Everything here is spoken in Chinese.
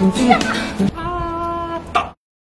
你 去